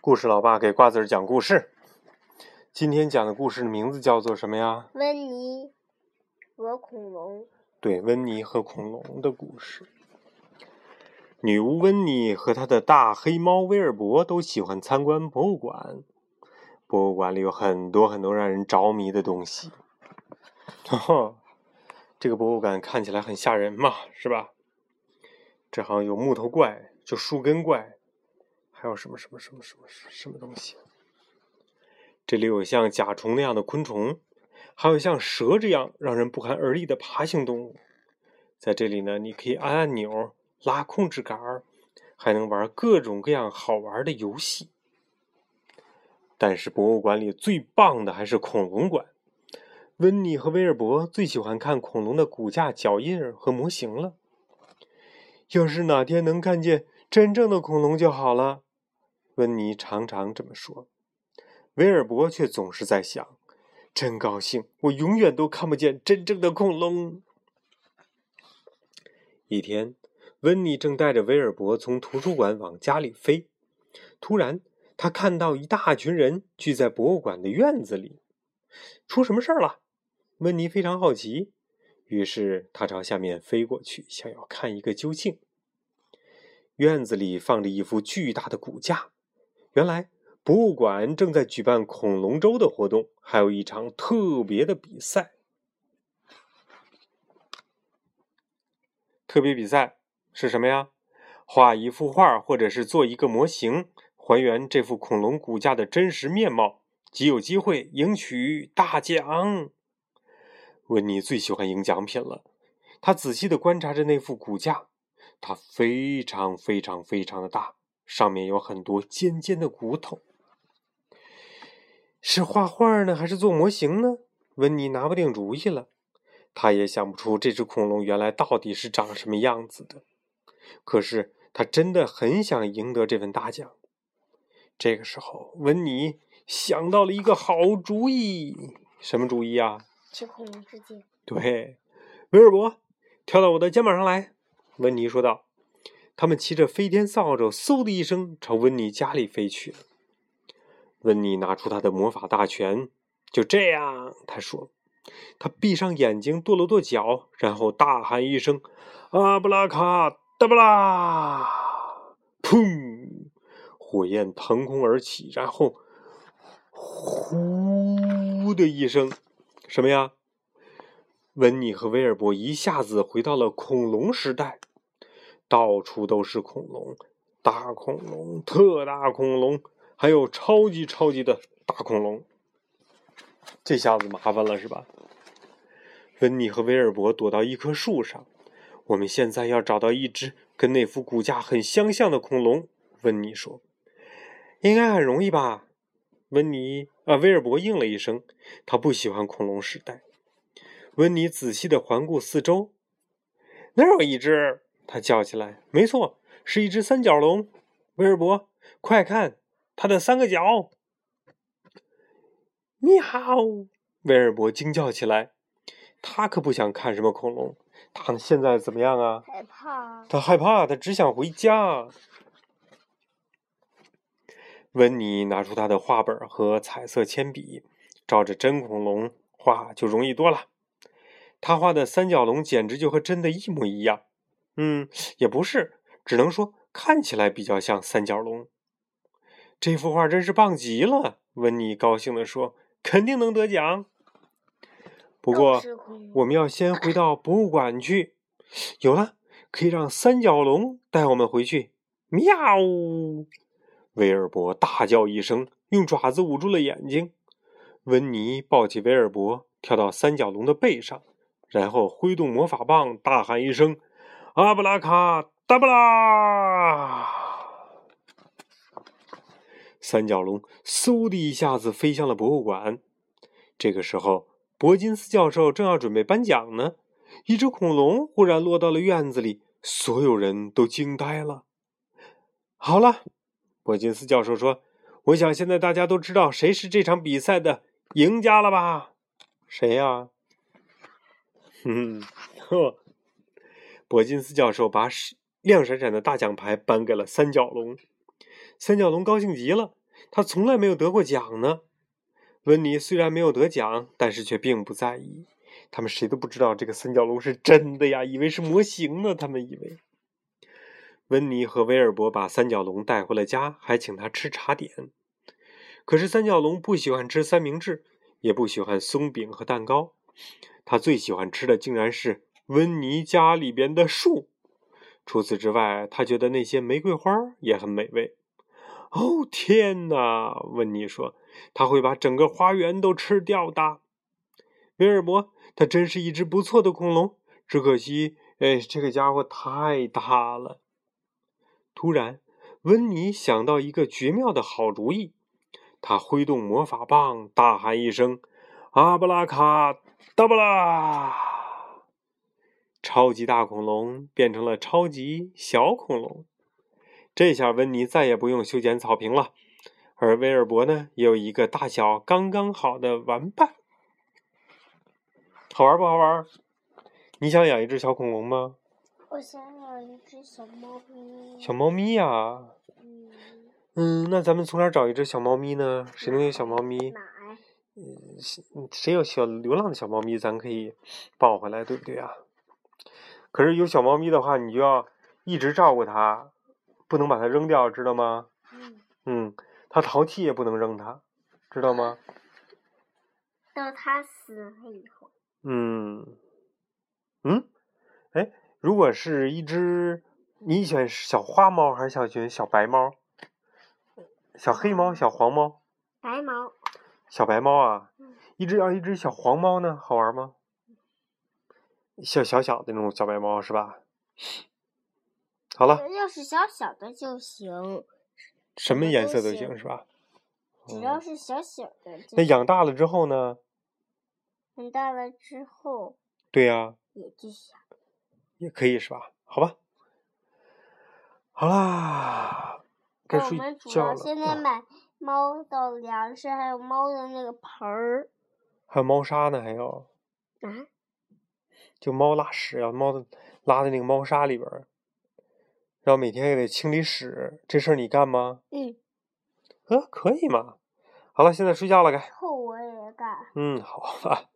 故事老爸给瓜子儿讲故事。今天讲的故事的名字叫做什么呀？温妮和恐龙。对，温妮和恐龙的故事。女巫温妮和她的大黑猫威尔伯都喜欢参观博物馆。博物馆里有很多很多让人着迷的东西。哈 哈，这个博物馆看起来很吓人嘛，是吧？这好像有木头怪，就树根怪。还有什么什么什么什么什么东西？这里有像甲虫那样的昆虫，还有像蛇这样让人不寒而栗的爬行动物。在这里呢，你可以按按钮、拉控制杆，还能玩各种各样好玩的游戏。但是博物馆里最棒的还是恐龙馆。温妮和威尔伯最喜欢看恐龙的骨架、脚印和模型了。要是哪天能看见真正的恐龙就好了。温妮常常这么说，威尔伯却总是在想：“真高兴，我永远都看不见真正的恐龙。”一天，温妮正带着威尔伯从图书馆往家里飞，突然，他看到一大群人聚在博物馆的院子里。出什么事了？温妮非常好奇，于是他朝下面飞过去，想要看一个究竟。院子里放着一副巨大的骨架。原来博物馆正在举办恐龙周的活动，还有一场特别的比赛。特别比赛是什么呀？画一幅画，或者是做一个模型，还原这副恐龙骨架的真实面貌，即有机会赢取大奖。温妮最喜欢赢奖品了。他仔细的观察着那副骨架，它非常非常非常的大。上面有很多尖尖的骨头，是画画呢，还是做模型呢？温妮拿不定主意了。他也想不出这只恐龙原来到底是长什么样子的。可是他真的很想赢得这份大奖。这个时候，温妮想到了一个好主意。什么主意啊？去恐龙世界。对，威尔伯，跳到我的肩膀上来。温妮说道。他们骑着飞天扫帚，嗖的一声朝温妮家里飞去。温妮拿出他的魔法大全，就这样，他说：“他闭上眼睛，跺了跺脚，然后大喊一声：‘阿布拉卡达布拉！’砰！火焰腾空而起，然后呼的一声，什么呀？温妮和威尔伯一下子回到了恐龙时代。”到处都是恐龙，大恐龙、特大恐龙，还有超级超级的大恐龙。这下子麻烦了，是吧？温妮和威尔伯躲到一棵树上。我们现在要找到一只跟那副骨架很相像的恐龙。温妮说：“应该很容易吧？”温妮啊，威尔伯应了一声。他不喜欢恐龙时代。温妮仔细的环顾四周，那有一只。他叫起来：“没错，是一只三角龙。”威尔伯，快看，它的三个角！你好！威尔伯惊叫起来。他可不想看什么恐龙。他现在怎么样啊？害怕。他害怕，他只想回家。温妮拿出他的画本和彩色铅笔，照着真恐龙画就容易多了。他画的三角龙简直就和真的一模一样。嗯，也不是，只能说看起来比较像三角龙。这幅画真是棒极了，温妮高兴地说：“肯定能得奖。”不过，我们要先回到博物馆去。有了，可以让三角龙带我们回去。喵！威尔伯大叫一声，用爪子捂住了眼睛。温妮抱起威尔伯，跳到三角龙的背上，然后挥动魔法棒，大喊一声。阿布拉卡达布拉！三角龙嗖的一下子飞向了博物馆。这个时候，伯金斯教授正要准备颁奖呢。一只恐龙忽然落到了院子里，所有人都惊呆了。好了，伯金斯教授说：“我想现在大家都知道谁是这场比赛的赢家了吧？谁呀？”哼，呵。伯金斯教授把亮闪闪的大奖牌颁给了三角龙，三角龙高兴极了，他从来没有得过奖呢。温妮虽然没有得奖，但是却并不在意。他们谁都不知道这个三角龙是真的呀，以为是模型呢。他们以为。温妮和威尔伯把三角龙带回了家，还请他吃茶点。可是三角龙不喜欢吃三明治，也不喜欢松饼和蛋糕，他最喜欢吃的竟然是温妮家里边的树。除此之外，他觉得那些玫瑰花也很美味。哦，天哪！温妮说：“他会把整个花园都吃掉的。”威尔伯，他真是一只不错的恐龙，只可惜，哎，这个家伙太大了。突然，温妮想到一个绝妙的好主意。他挥动魔法棒，大喊一声：“阿布拉卡达布拉！”超级大恐龙变成了超级小恐龙。这下温妮再也不用修剪草坪了，而威尔伯呢，也有一个大小刚刚好的玩伴。好玩不好玩？你想养一只小恐龙吗？我想养一只小猫咪。小猫咪呀，嗯，嗯，那咱们从哪儿找一只小猫咪呢？谁能有小猫咪？买。嗯，谁谁有小流浪的小猫咪，咱可以抱回来，对不对啊？可是有小猫咪的话，你就要一直照顾它，不能把它扔掉，知道吗？嗯，嗯，它淘气也不能扔它，知道吗？到它死了以后，嗯，嗯，哎，如果是一只，你选小花猫还是想选小白猫？小黑猫、小黄猫、白猫。小白猫啊嗯，一只要一只小黄猫呢，好玩吗？小小小的那种小白猫是吧？好了，要是小小的就行，什么颜色都都行行是吧？只要是小小的就那养大了之后呢？养大了之后对呀、也就小。也可以是吧？好吧，好啦，该睡那我们主。要现在嗯买猫的粮食，还有猫的那个盆儿还有猫砂呢，还有啊。就猫拉屎要猫的拉在那个猫砂里边儿，然后每天也得清理屎，这事儿你干吗？嗯，呃，可以嘛。好了，现在睡觉了，该。后我也干。嗯，好吧。